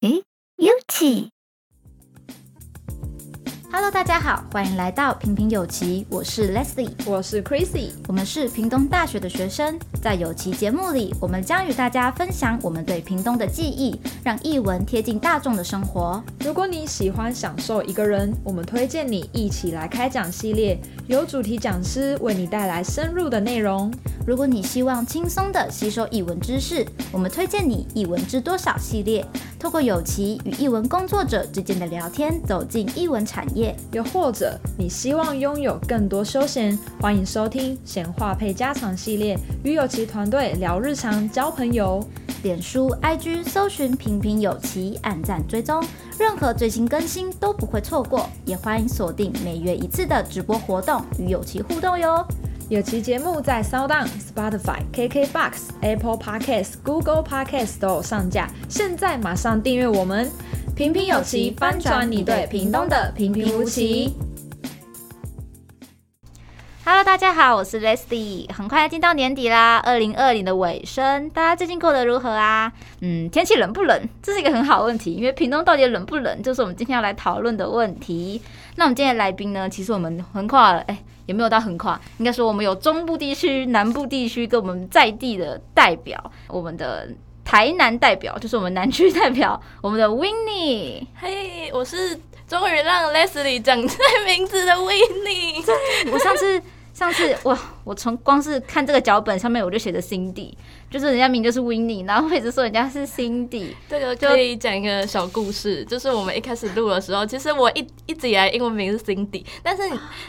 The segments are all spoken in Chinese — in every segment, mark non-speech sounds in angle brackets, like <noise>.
诶，有奇。Hello，大家好，欢迎来到平平有奇，我是 Leslie，我是 Chrissy，我们是屏东大学的学生，在有奇节目里，我们将与大家分享我们对屏东的记忆，让译文贴近大众的生活。如果你喜欢享受一个人，我们推荐你一起来开讲系列，由主题讲师为你带来深入的内容。如果你希望轻松的吸收译文知识，我们推荐你《译文知多少》系列，透过有奇与译文工作者之间的聊天，走进译文产业。又或者你希望拥有更多休闲，欢迎收听闲话配家常系列，与有奇团队聊日常、交朋友。脸书、IG 搜寻“平平有奇”，按赞追踪，任何最新更新都不会错过。也欢迎锁定每月一次的直播活动，与有奇互动哟。有其节目在 SoundOn、Spotify、KKBox、Apple Podcasts、Google Podcasts 都有上架，现在马上订阅我们。平平有奇，翻转你对屏东的平平无奇。Hello，大家好，我是 Leslie。很快要进到年底啦，二零二零的尾声，大家最近过得如何啊？嗯，天气冷不冷？这是一个很好的问题，因为屏东到底冷不冷，就是我们今天要来讨论的问题。那我们今天的来宾呢？其实我们横跨了，哎，也没有到横跨，应该说我们有中部地区、南部地区跟我们在地的代表，我们的。台南代表就是我们南区代表，我们的 Winnie。嘿，我是终于让 Leslie 讲出名字的 Winnie。我上次，上次哇，我从光是看这个脚本上面我就写着 Cindy。就是人家名就是 Winnie，然后一直说人家是 Cindy。这个可以讲一个小故事，就是我们一开始录的时候，其实我一一直以来英文名是 Cindy，但是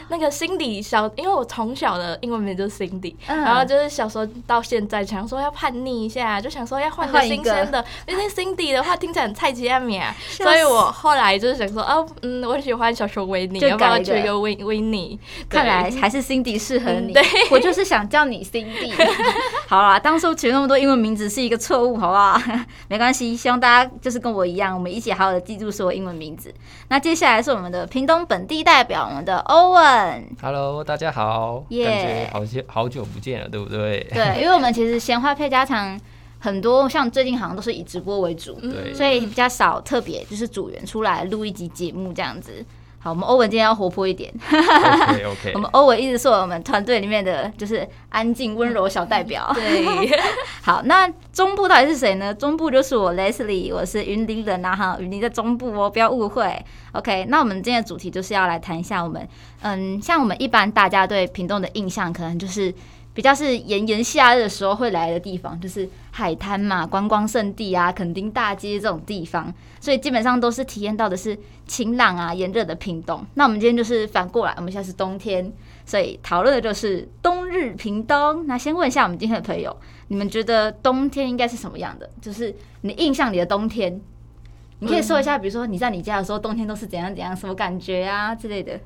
那个 Cindy 小，因为我从小的英文名就是 Cindy，嗯，然后就是小时候到现在想说要叛逆一下，就想说要换个新鲜的，因为 Cindy 的话听起来很菜鸡啊名，所以我后来就是想说，哦，嗯，我喜欢小熊维尼，要不要取一个 Win Winnie？看来还是 Cindy 适合你，对，我就是想叫你 Cindy。<laughs> 好啦，当初取那么多英文名字是一个错误，好不好？<laughs> 没关系，希望大家就是跟我一样，我们一起好好的记住所有英文名字。那接下来是我们的屏东本地代表，我们的 Owen。Hello，大家好觉好久好久不见了，对不对？<laughs> 对，因为我们其实闲话配家常很多，像最近好像都是以直播为主，所以比较少特别就是组员出来录一集节目这样子。好，我们欧文今天要活泼一点。OK OK。<laughs> 我们欧文一直是我们团队里面的就是安静温柔小代表。对。<laughs> 好，那中部到底是谁呢？中部就是我 Leslie，我是云林人呐哈，云林在中部哦，不要误会。OK，那我们今天的主题就是要来谈一下我们，嗯，像我们一般大家对屏东的印象，可能就是。比较是炎炎夏日的时候会来的地方，就是海滩嘛，观光胜地啊，垦丁大街这种地方，所以基本上都是体验到的是晴朗啊、炎热的屏东。那我们今天就是反过来，我们现在是冬天，所以讨论的就是冬日屏东。那先问一下我们今天的朋友，你们觉得冬天应该是什么样的？就是你印象里的冬天，你可以说一下，比如说你在你家的时候，冬天都是怎样怎样，什么感觉啊之类的。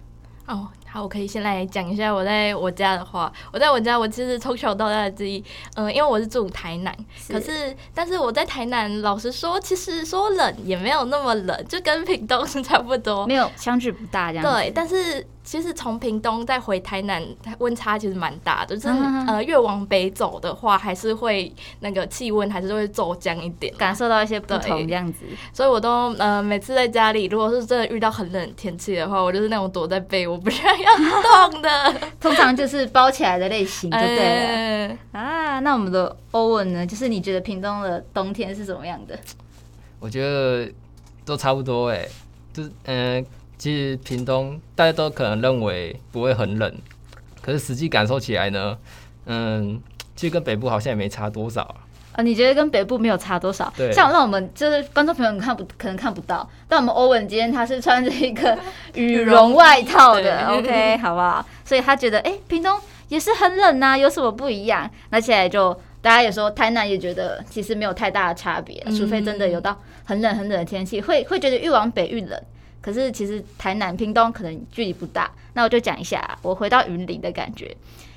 哦，好，我可以先来讲一下我在我家的话。我在我家，我其实从小到大的记忆，嗯、呃，因为我是住台南，是可是，但是我在台南，老实说，其实说冷也没有那么冷，就跟屏东是差不多，没有相距不大这样。对，但是。其实从屏东再回台南，温差其实蛮大的。就是呃，越往北走的话，还是会那个气温还是会骤降一点，感受到一些不同这样子。所以我都呃，每次在家里，如果是真的遇到很冷天气的话，我就是那种躲在被窝不想要动的。<laughs> 通常就是包起来的类型，就对了。欸、啊，那我们的欧文呢？就是你觉得屏东的冬天是怎么样的？我觉得都差不多哎、欸，就是嗯。呃其实屏东大家都可能认为不会很冷，可是实际感受起来呢，嗯，其实跟北部好像也没差多少啊。啊，你觉得跟北部没有差多少？对。像让我们就是观众朋友，你看不可能看不到，但我们欧文今天他是穿着一个羽绒外套的，OK，<laughs> 好不好？所以他觉得，哎、欸，屏东也是很冷呐、啊，有什么不一样？那现在就大家也说，台南也觉得其实没有太大的差别、嗯，除非真的有到很冷很冷的天气，会会觉得越往北越冷。可是其实台南、屏东可能距离不大，那我就讲一下我回到云林的感觉，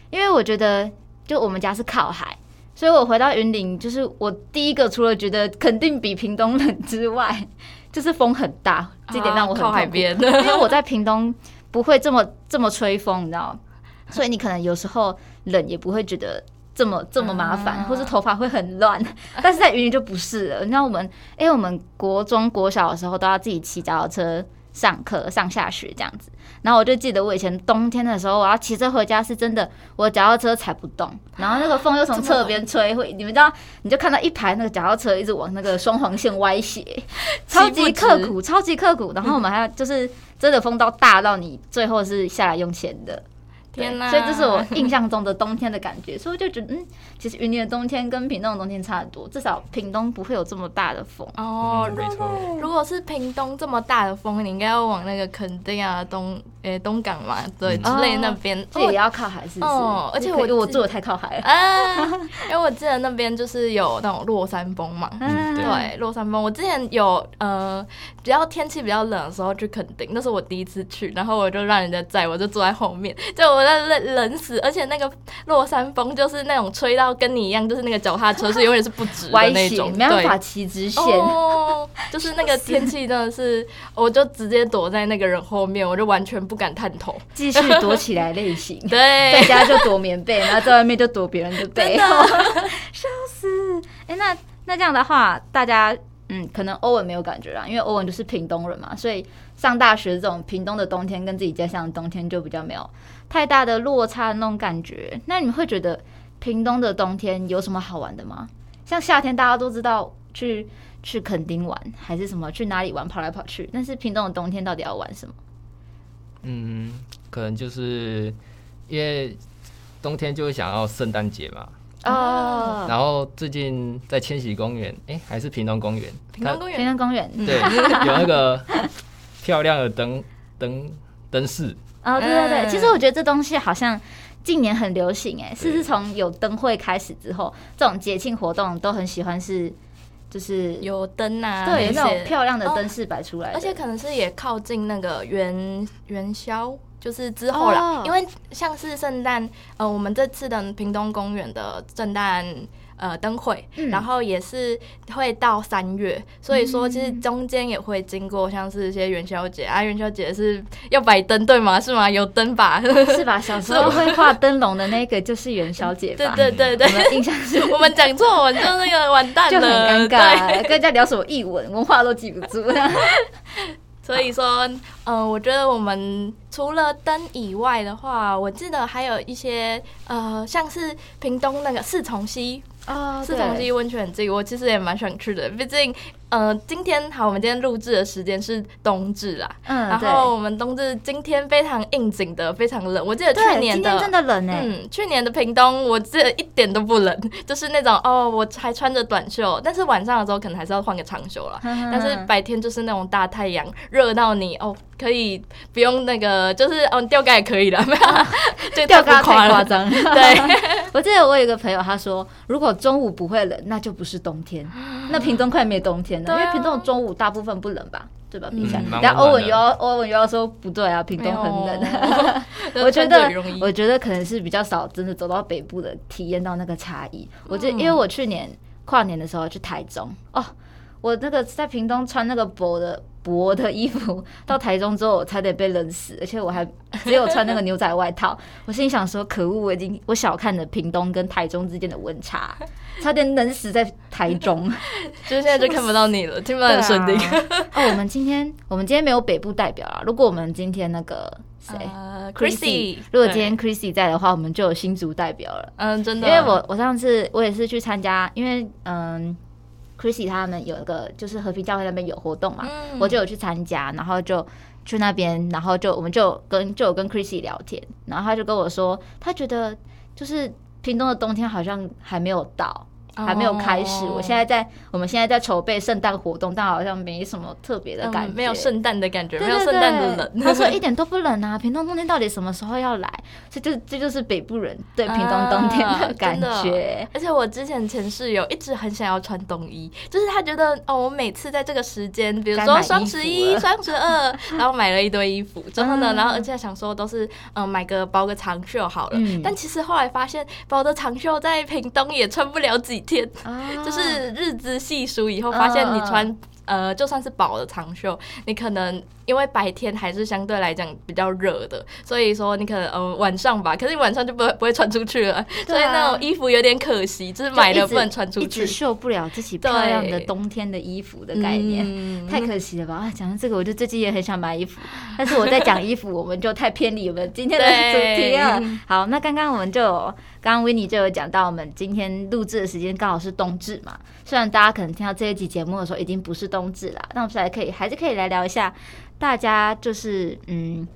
因为我觉得就我们家是靠海，所以我回到云林，就是我第一个除了觉得肯定比屏东冷之外，就是风很大，这点让我很靠海边，<laughs> 因为我在屏东不会这么这么吹风，你知道吗？所以你可能有时候冷也不会觉得这么这么麻烦，啊、或是头发会很乱。<laughs> 但是在云林就不是了。你知道我们，哎、欸，我们国中国小的时候都要自己骑脚踏车上课、上下学这样子。然后我就记得我以前冬天的时候，我要骑车回家，是真的，我脚踏车踩不动，然后那个风又从侧边吹，会 <laughs> 你们知道，你就看到一排那个脚踏车一直往那个双黄线歪斜，<laughs> 超级刻苦，超级刻苦。然后我们还要就是真的风到大到你最后是下来用钱的。天呐！所以这是我印象中的冬天的感觉，<laughs> 所以我就觉得，嗯，其实云林的冬天跟屏东的冬天差很多，至少屏东不会有这么大的风。哦，没错。如果是屏东这么大的风，你应该要往那个垦丁啊、东诶东港嘛，对之类那边，这也要靠海，是不是？哦，而且我我住的太靠海了啊，因为我记得那边就是有那种落山风嘛，对，落山风。我之前有呃，比较天气比较冷的时候去垦丁，那是我第一次去，然后我就让人家载，我就坐在后面，就我。冷冷死，而且那个落山风就是那种吹到跟你一样，就是那个脚踏车是永远是不直的那种，没办法骑直线。哦，<laughs> 就是那个天气真的是，我就直接躲在那个人后面，我就完全不敢探头，继续躲起来类型。<laughs> 对，在家就躲棉被，然后在外面就躲别人的背。<laughs> 笑死！哎、欸，那那这样的话，大家嗯，可能欧文没有感觉啦，因为欧文就是屏东人嘛，所以上大学这种屏东的冬天跟自己家乡的冬天就比较没有。太大的落差的那种感觉，那你们会觉得屏东的冬天有什么好玩的吗？像夏天大家都知道去去垦丁玩，还是什么去哪里玩，跑来跑去。但是屏东的冬天到底要玩什么？嗯，可能就是因为冬天就会想要圣诞节嘛。哦。然后最近在千禧公园，哎、欸，还是屏东公园？屏东公园。屏东公园。对，有那个漂亮的灯灯灯饰。哦，对对对，其实我觉得这东西好像近年很流行哎，是自从有灯会开始之后，这种节庆活动都很喜欢是，就是有灯啊，对，那种漂亮的灯饰摆出来，而且可能是也靠近那个元元宵，就是之后啦，因为像是圣诞，呃，我们这次的屏东公园的圣诞。呃，灯会，然后也是会到三月，嗯、所以说其实中间也会经过像是一些元宵节啊，元宵节是要摆灯对吗？是吗？有灯吧？是吧？小时候 <laughs> 会画灯笼的那个就是元宵节吧？对对对对，我们印象 <laughs> 是我们讲错，我们就那个完蛋了，就很尴尬，跟人家聊什么译文文化都记不住。<laughs> 所以说，嗯、呃，我觉得我们除了灯以外的话，我记得还有一些呃，像是屏东那个四重溪。啊，四重溪温泉季，我其实也蛮想去的。毕竟，呃，今天好，我们今天录制的时间是冬至啦。嗯，然后我们冬至今天非常应景的，非常冷。我记得去年的真的冷哎。嗯，去年的屏东，我记得一点都不冷，就是那种哦，我还穿着短袖，但是晚上的时候可能还是要换个长袖了。但是白天就是那种大太阳，热到你哦，可以不用那个，就是哦，吊盖也可以了，没有？<laughs> 这吊盖太夸张。对，<laughs> 我记得我有一个朋友，他说如果中午不会冷，那就不是冬天。<gasps> <laughs> <laughs> 那屏东快没冬天了，因为屏东中午大部分不冷吧？对吧？比赛，然后欧文又要欧文又要说不对啊，屏东很冷。<laughs> 我觉得，我觉得可能是比较少真的走到北部的，体验到那个差异。我觉得，因为我去年跨年的时候去台中哦，我那个在屏东穿那个薄的。薄的衣服 <laughs> 到台中之后，我差点被冷死，而且我还 <laughs> 只有穿那个牛仔外套。我心里想说，可恶，我已经我小看了屏东跟台中之间的温差，<laughs> 差点冷死在台中。就是现在就看不到你了，听不到你声音。哦，我们今天我们今天没有北部代表啊。如果我们今天那个谁，Chrissy，如果今天 Chrissy 在的话，我们就有新竹代表了。嗯，真的，因为我我上次我也是去参加，因为嗯。Chrissy 他们有一个就是和平教会那边有活动嘛，嗯、我就有去参加，然后就去那边，然后就我们就跟就有跟 Chrissy 聊天，然后他就跟我说，他觉得就是屏东的冬天好像还没有到。还没有开始，我现在在，我们现在在筹备圣诞活动，但好像没什么特别的感觉，没有圣诞的感觉，没有圣诞的冷。他说一点都不冷啊，屏东冬天到底什么时候要来？这就这就是北部人对屏东冬天的感觉。而且我之前前室友一直很想要穿冬衣，就是他觉得哦，我每次在这个时间，比如说双十一、双十二，<laughs> 然后买了一堆衣服，之后呢，然后而且想说都是嗯买个包个长袖好了，但其实后来发现包的长袖在屏东也穿不了几天。天，<laughs> 就是日子细数以后，发现你穿呃，就算是薄的长袖，你可能因为白天还是相对来讲比较热的，所以说你可能呃晚上吧，可是你晚上就不会不会穿出去了，啊、所以那种衣服有点可惜，就是买了不能穿出去，一直秀不了自己漂亮的冬天的衣服的概念，嗯、太可惜了吧？啊，讲到这个，我就最近也很想买衣服，但是我在讲衣服，我们就太偏离我们今天的主题了。好，那刚刚我们就刚刚 Winnie 就有讲到，我们今天录制的时间刚好是冬至嘛，虽然大家可能听到这一集节目的时候已经不是冬至啦，那我们来可以还是可以来聊一下大家就是嗯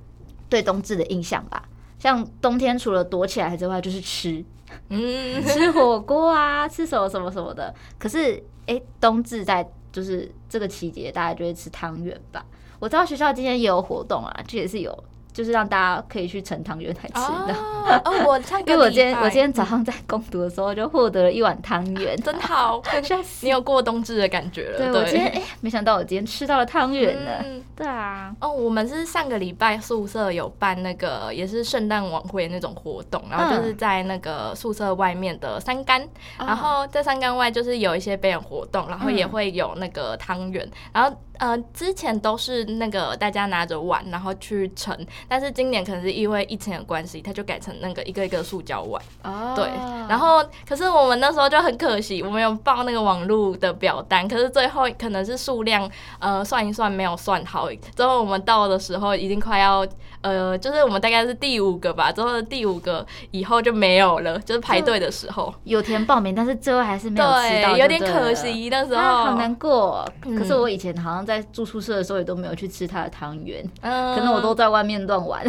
对冬至的印象吧。像冬天除了躲起来之外，就是吃，嗯，<laughs> 吃火锅啊，吃什么什么什么的。可是哎、欸，冬至在就是这个季节，大家就会吃汤圆吧。我知道学校今天也有活动啊，这也是有。就是让大家可以去盛汤圆来吃的。哦，我唱歌。因为我今天我今天早上在攻读的时候就获得了一碗汤圆，真好。<laughs> 你有过冬至的感觉了。对，我今天哎，没想到我今天吃到了汤圆呢。对啊。哦，我们是上个礼拜宿舍有办那个也是圣诞晚会那种活动，然后就是在那个宿舍外面的三竿，然后在三竿外就是有一些表演活动，然后也会有那个汤圆，然后。呃，之前都是那个大家拿着碗，然后去盛，但是今年可能是因为疫情的关系，它就改成那个一个一个塑胶碗。哦。对。然后，可是我们那时候就很可惜，我们有报那个网络的表单，可是最后可能是数量，呃，算一算没有算好。最后我们到的时候已经快要，呃，就是我们大概是第五个吧，之后第五个以后就没有了，就是排队的时候有填报名，但是最后还是没有吃到，对，有点可惜那时候。啊，好难过。可是我以前好像在。住宿舍的时候也都没有去吃他的汤圆，嗯、可能我都在外面乱玩，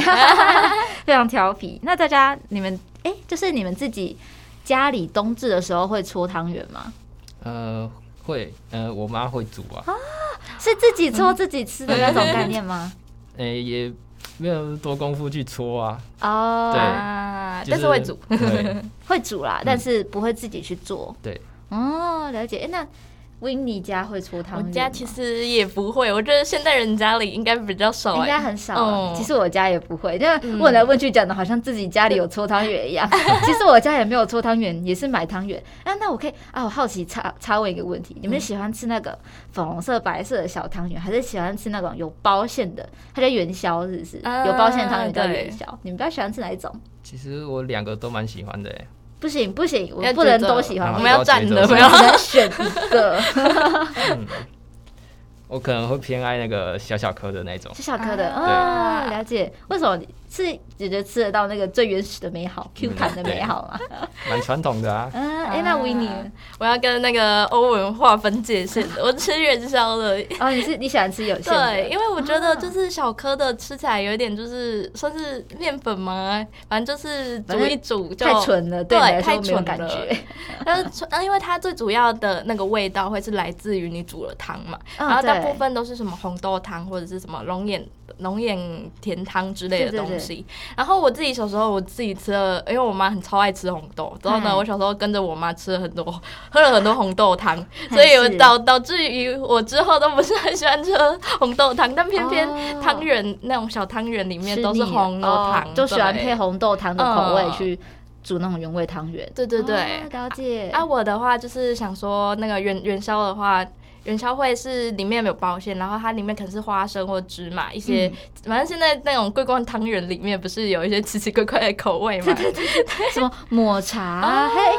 <laughs> 非常调皮。那大家你们哎、欸，就是你们自己家里冬至的时候会搓汤圆吗？呃，会，呃，我妈会煮啊。啊，是自己搓自己吃的那种概念吗？哎、欸，也没有多功夫去搓啊。哦，对，但是会煮，<laughs> 会煮啦，但是不会自己去做。对，哦，了解。哎、欸，那。Winnie 家会搓汤圆？我家其实也不会，我觉得现代人家里应该比较少，应该很少。嗯、其实我家也不会，因为问来问去讲的好像自己家里有搓汤圆一样。<laughs> 其实我家也没有搓汤圆，也是买汤圆。啊，那我可以啊，我好奇插插问一个问题：你们喜欢吃那个粉红色、白色的小汤圆，还是喜欢吃那种有包馅的？它叫元宵，是不是？有包馅汤圆叫元宵。你们比较喜欢吃哪一种？其实我两个都蛮喜欢的、欸。不行不行，我不能都喜欢，我们要站的，我们要选一个。<laughs> 我可能会偏爱那个小小颗的那种，小小颗的啊，了解。为什么你？是觉得吃得到那个最原始的美好，Q 弹的美好吗？蛮传统的啊。嗯，<laughs> 哎，那 Winnie，我要跟那个欧文划分界限的。<laughs> 我吃元宵的。哦，你是你喜欢吃有馅的？对，因为我觉得就是小颗的吃起来有一点就是算是面粉嘛，反正就是煮一煮就太纯了，对，太纯感觉。<laughs> 但是，因为它最主要的那个味道会是来自于你煮了汤嘛，然后大部分都是什么红豆汤或者是什么龙眼龙眼甜汤之类的东西。然后我自己小时候，我自己吃了，因为我妈很超爱吃红豆，之后呢，我小时候跟着我妈吃了很多，喝了很多红豆汤，<laughs> 所以导导致于我之后都不是很喜欢吃红豆汤，但偏偏汤圆那种小汤圆里面都是红豆汤，就喜欢配红豆汤的口味去煮那种原味汤圆。对对对，了解。啊，我的话就是想说，那个元元宵的话。元宵会是里面没有包馅，然后它里面可能是花生或芝麻一些，嗯、反正现在那种桂冠汤圆里面不是有一些奇奇怪怪的口味吗？<laughs> 对对对对，<laughs> 什么抹茶，还、啊、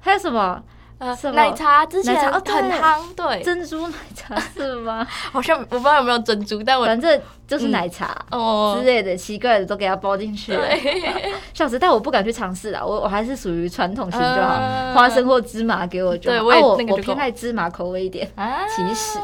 还有什么？呃，奶茶之前很夯，对，珍珠奶茶是吗？<laughs> 好像我不知道有没有珍珠，但我反正就是奶茶哦之类的奇怪的都给它包进去了。<laughs> 笑死！但我不敢去尝试啦，我我还是属于传统型就好，花生或芝麻给我就好。我我偏爱芝麻口味一点，其实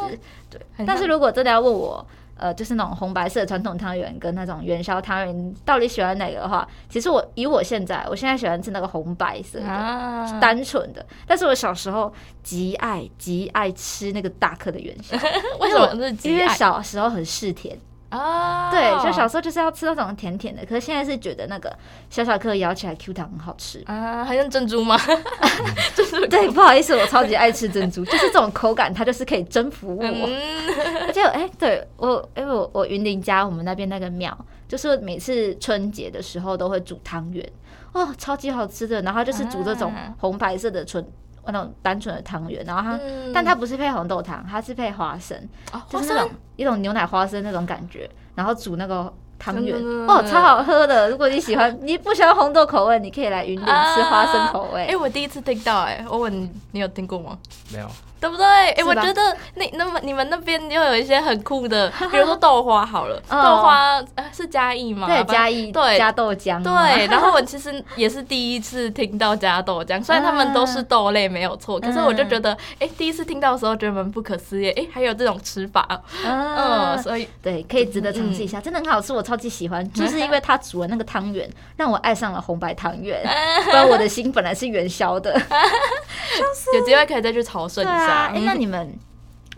对。但是如果真的要问我。呃，就是那种红白色传统汤圆跟那种元宵汤圆，到底喜欢哪个的话，其实我以我现在，我现在喜欢吃那个红白色的，啊、单纯的。但是我小时候极爱极爱吃那个大颗的元宵，<laughs> 为什么是极爱？因为小时候很嗜甜。哦，对，就小时候就是要吃那种甜甜的，可是现在是觉得那个小小颗咬起来 Q 弹很好吃啊，还用珍珠吗？<laughs> 就是对，不好意思，我超级爱吃珍珠，就是这种口感，它就是可以征服我。<laughs> 而且，哎，对我，因为我我云林家我们那边那个庙，就是每次春节的时候都会煮汤圆，哦，超级好吃的。然后就是煮这种红白色的纯那种单纯的汤圆，然后它，嗯、但它不是配红豆汤，它是配花生，哦、就是那种一种牛奶花生那种感觉，然后煮那个。汤圆哦，超好喝的！如果你喜欢，你不喜欢红豆口味，你可以来云顶吃花生口味。哎、啊欸，我第一次听到、欸，哎，我问你，你有听过吗？没有。对不对？哎、欸，我觉得那那么你们那边又有一些很酷的，<laughs> 比如说豆花好了，哦、豆花是嘉义吗？对，嘉义对。加豆浆。对，然后我其实 <laughs> 也是第一次听到加豆浆，虽然他们都是豆类没有错，可是我就觉得，哎、欸，第一次听到的时候觉得蛮不可思议，哎、欸，还有这种吃法，嗯，嗯，所以对，可以值得尝试一下，真的很好吃，我超级喜欢，就是因为他煮的那个汤圆 <laughs> 让我爱上了红白汤圆，不然我的心本来是元宵的，有机会可以再去朝圣一下。哎、欸，那你们，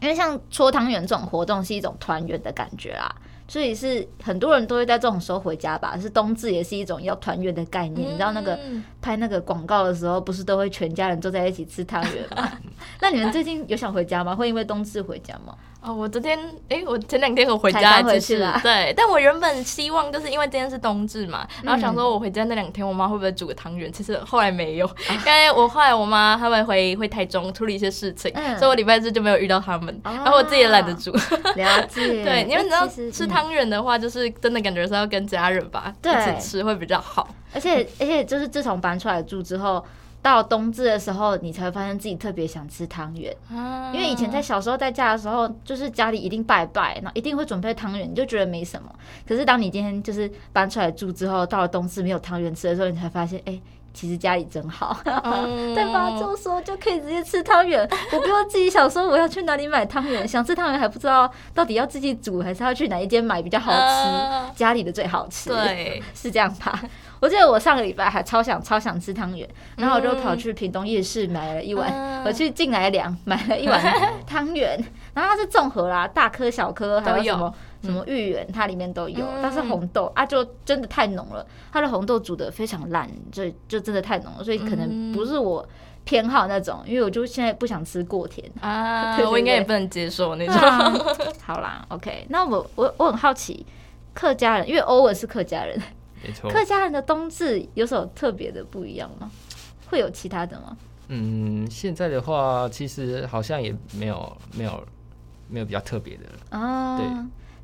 因为像搓汤圆这种活动是一种团圆的感觉啦，所以是很多人都会在这种时候回家吧？是冬至也是一种要团圆的概念。嗯、你知道那个拍那个广告的时候，不是都会全家人坐在一起吃汤圆吗？<laughs> 那你们最近有想回家吗？会因为冬至回家吗？哦，我昨天哎、欸，我前两天我回家回去了，对，但我原本希望就是因为今天是冬至嘛，嗯、然后想说我回家那两天，我妈会不会煮个汤圆？其实后来没有，啊、因为我后来我妈他们回回台中处理一些事情，嗯、所以我礼拜日就没有遇到他们，啊、然后我自己也懒得煮。了解，<laughs> 对，因为你知道吃汤圆的话，就是真的感觉是要跟家人吧，对一起吃会比较好。而且而且就是自从搬出来住之后。到冬至的时候，你才会发现自己特别想吃汤圆，啊、因为以前在小时候在家的时候，就是家里一定拜拜，然后一定会准备汤圆，你就觉得没什么。可是当你今天就是搬出来住之后，到了冬至没有汤圆吃的时候，你才发现，哎、欸，其实家里真好，嗯、对吧？这么说就可以直接吃汤圆，我不用自己想说我要去哪里买汤圆，想吃汤圆还不知道到底要自己煮还是要去哪一间买比较好吃，啊、家里的最好吃，对，<laughs> 是这样吧？我记得我上个礼拜还超想超想吃汤圆，然后我就跑去屏东夜市买了一碗，嗯、我去进来两买了一碗汤圆，然后它是综合啦，大颗小颗还有什么什么芋圆，它里面都有，但是红豆啊就真的太浓了，它的红豆煮的非常烂，就就真的太浓了，所以可能不是我偏好那种，因为我就现在不想吃过甜啊，<laughs> 我应该也不能接受那种。啊、<laughs> 好啦，OK，那我我我很好奇，客家人，因为欧文是客家人。客家人的冬至有什么特别的不一样吗？会有其他的吗？嗯，现在的话，其实好像也没有没有没有比较特别的了。哦，对，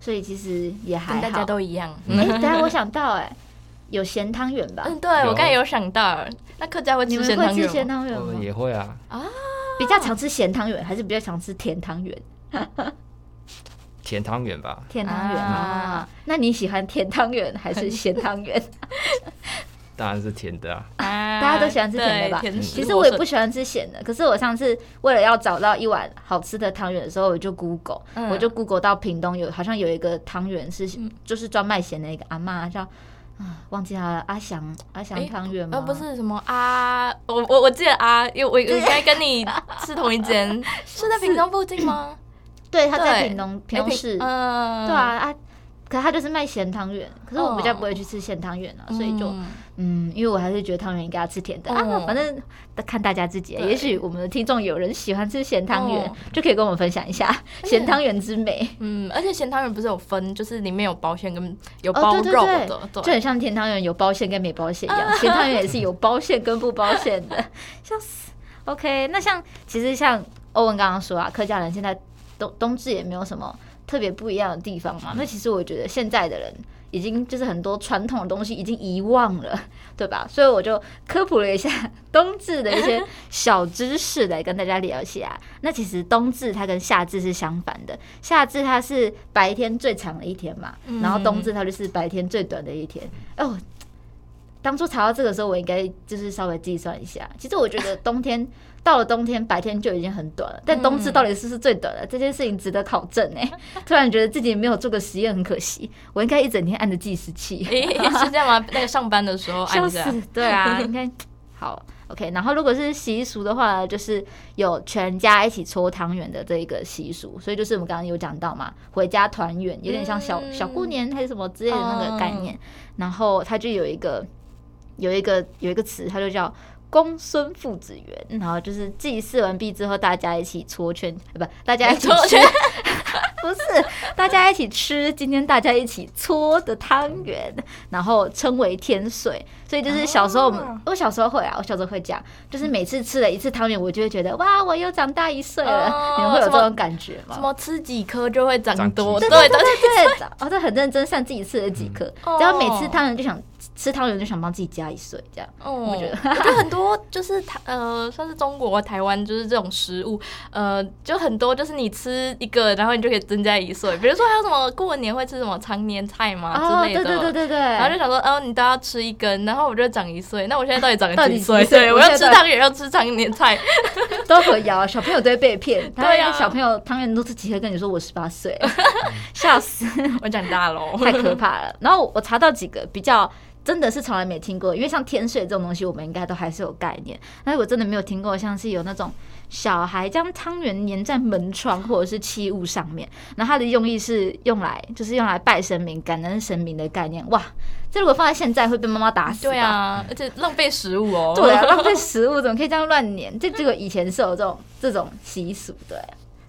所以其实也还好，大家都一样。哎、欸，等下我想到、欸，哎，有咸汤圆吧？嗯，对，我刚才有想到，那客家会吃咸汤圆吗？你们会吃咸汤圆吗？也会啊。啊，比较常吃咸汤圆，还是比较常吃甜汤圆？<laughs> 甜汤圆吧，甜汤圆啊，那你喜欢甜汤圆还是咸汤圆？当然是甜的啊，大家都喜欢吃甜的吧？其实我也不喜欢吃咸的，可是我上次为了要找到一碗好吃的汤圆的时候，我就 Google，我就 Google 到屏东有好像有一个汤圆是就是专卖咸的一个阿妈叫啊，忘记他了，阿翔阿翔汤圆吗？不是什么阿，我我我记得阿，因为我我应该跟你是同一间，<laughs> 是在屏东附近吗？对，他在屏东屏东市，嗯，对啊啊，可是他就是卖咸汤圆，可是我比较不会去吃咸汤圆啊，所以就嗯，因为我还是觉得汤圆应该要吃甜的。啊，反正看大家自己，也许我们的听众有人喜欢吃咸汤圆，就可以跟我们分享一下咸汤圆之美。嗯，而且咸汤圆不是有分，就是里面有包馅跟有包肉的，就很像甜汤圆有包馅跟没包馅一样，<laughs> 咸汤圆也是有包馅跟不包馅的，<laughs> 笑死。OK，那像其实像欧文刚刚说啊，客家人现在。冬冬至也没有什么特别不一样的地方嘛？那其实我觉得现在的人已经就是很多传统的东西已经遗忘了，对吧？所以我就科普了一下冬至的一些小知识来跟大家聊一下。那其实冬至它跟夏至是相反的，夏至它是白天最长的一天嘛，然后冬至它就是白天最短的一天。哦，当初查到这个时候，我应该就是稍微计算一下。其实我觉得冬天。到了冬天，白天就已经很短了。但冬至到底是不是最短的？嗯、这件事情值得考证呢。<laughs> 突然觉得自己没有做个实验，很可惜。我应该一整天按着计时器。<laughs> 欸，是这样吗？<laughs> 那个上班的时候按着。对啊，应该好。OK，然后如果是习俗的话，就是有全家一起搓汤圆的这一个习俗。所以就是我们刚刚有讲到嘛，回家团圆，有点像小小过年还是什么之类的那个概念。嗯、然后它就有一个有一个有一个词，它就叫。公孙父子园，然后就是祭祀完毕之后，大家一起搓圈，不，大家一起搓圈。<laughs> 不是，大家一起吃今天大家一起搓的汤圆，然后称为天水。所以就是小时候我们，我小时候会啊，我小时候会讲，就是每次吃了一次汤圆，我就会觉得哇，我又长大一岁了。<laughs> 你们会有这种感觉吗？什么吃几颗就会长多？对对对对对，哦，这很认真，算自己吃了几颗，然后每次汤圆就想。吃汤圆就想帮自己加一岁，这样。哦，我觉得，<laughs> 我觉得很多就是台呃，算是中国台湾就是这种食物，呃，就很多就是你吃一个，然后你就可以增加一岁。比如说还有什么过年会吃什么长年菜嘛之类的，对对对对对。然后就想说，哦，你都要吃一根，然后我就长一岁。那我现在到底长了几岁？对，我要吃汤圆，要吃长年菜，<laughs> 都可以啊。小朋友都会被骗，对呀，小朋友汤圆都是几颗，跟你说我十八岁，<laughs> 笑死，我长大喽，太可怕了。然后我查到几个比较。真的是从来没听过，因为像天水这种东西，我们应该都还是有概念。但是我真的没有听过，像是有那种小孩将汤圆粘在门窗或者是器物上面，然后它的用意是用来就是用来拜神明、感恩神明的概念。哇，这如果放在现在会被妈妈打死。对啊，而且浪费食物哦。对啊，浪费食物怎么可以这样乱粘？这这个以前是有这种这种习俗对。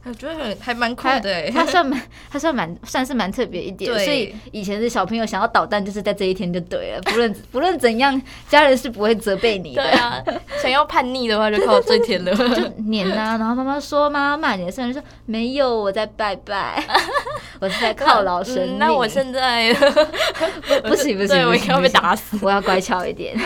我觉得很还蛮酷的哎，<laughs> <laughs> 他算蛮，他算蛮算是蛮特别一点，所以以前的小朋友想要捣蛋，就是在这一天就对了，不论 <laughs> 不论怎样，家人是不会责备你的。对啊，想要叛逆的话就靠这天了，就黏呐，然后妈妈说妈妈骂你的时候，说没有，我在拜拜，我是在犒劳神明。那我现在不不行不行，我应该会被打死，我要乖巧一点。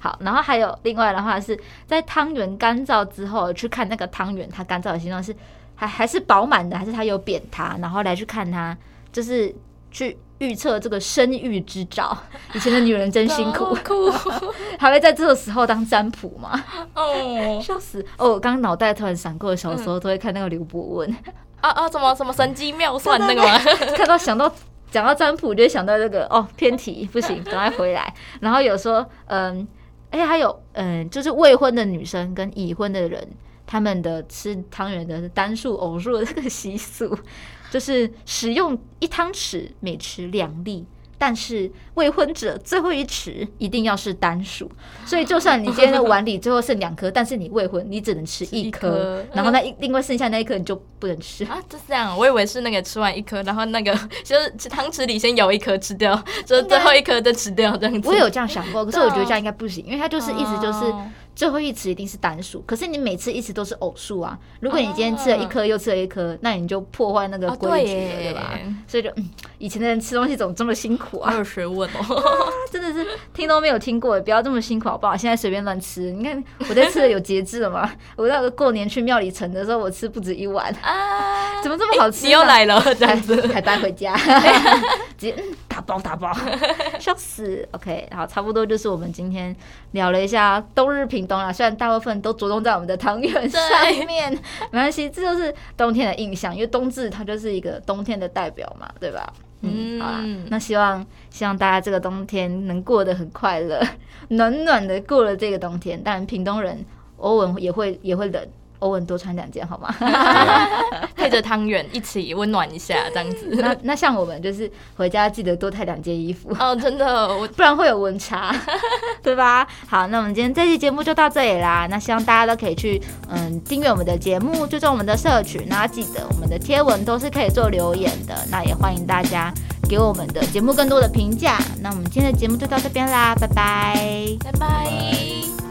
好，然后还有另外的话是在汤圆干燥之后去看那个汤圆，它干燥的形状是。还还是饱满的，还是他有扁塌，然后来去看它，就是去预测这个生育之兆。<laughs> 以前的女人真辛苦，<laughs> <laughs> 还会在这个时候当占卜吗？哦，笑死！哦，我刚脑袋突然闪过，小时候都会看那个刘伯温、嗯、啊啊，什么什么神机妙算那个吗？看到想到讲到占卜，就会想到这个哦，偏题不行，赶快回来。然后有说嗯，哎、欸，还有嗯，就是未婚的女生跟已婚的人。他们的吃汤圆的单数、偶数的这个习俗，<laughs> 就是使用一汤匙每匙两粒，但是未婚者最后一匙一定要是单数。<laughs> 所以，就算你今天的碗里最后剩两颗，但是你未婚，你只能吃 <laughs> 一颗，然后那一另外剩下那一颗你就不能吃啊？就是这样，我以为是那个吃完一颗，然后那个就是汤匙里先舀一颗吃掉，就最后一颗再吃掉这样子。我有这样想过，可是我觉得这样应该不行，因为它就是意思就是。最后一次一定是单数，可是你每次一直都是偶数啊。如果你今天吃了一颗又吃了一颗，那你就破坏那个规矩了，对吧？所以就，嗯，以前的人吃东西怎么这么辛苦啊？还有学问哦，<laughs> 真的是听都没有听过，不要这么辛苦好不好？现在随便乱吃，你看我在吃的有节制了吗？我那个过年去庙里城的时候，我吃不止一碗啊，怎么这么好吃？你又来了，这样子还带回家，<laughs> 直接打包打包，<laughs> 笑死。OK，好，差不多就是我们今天聊了一下冬日品。冬啦，虽然大部分都着重在我们的汤圆上面，<laughs> 没关系，这就是冬天的印象，因为冬至它就是一个冬天的代表嘛，对吧？嗯，好啦，那希望希望大家这个冬天能过得很快乐，暖暖的过了这个冬天。当然，屏东人欧文也会也会冷。欧文多穿两件好吗？<laughs> 配着汤圆一起温暖一下，这样子。<laughs> 那那像我们就是回家记得多带两件衣服哦，真的，我 <laughs> 不然会有温差，对吧？好，那我们今天这期节目就到这里啦。那希望大家都可以去嗯订阅我们的节目，追踪我们的社群。那记得我们的贴文都是可以做留言的。那也欢迎大家给我们的节目更多的评价。那我们今天的节目就到这边啦，拜拜，拜拜。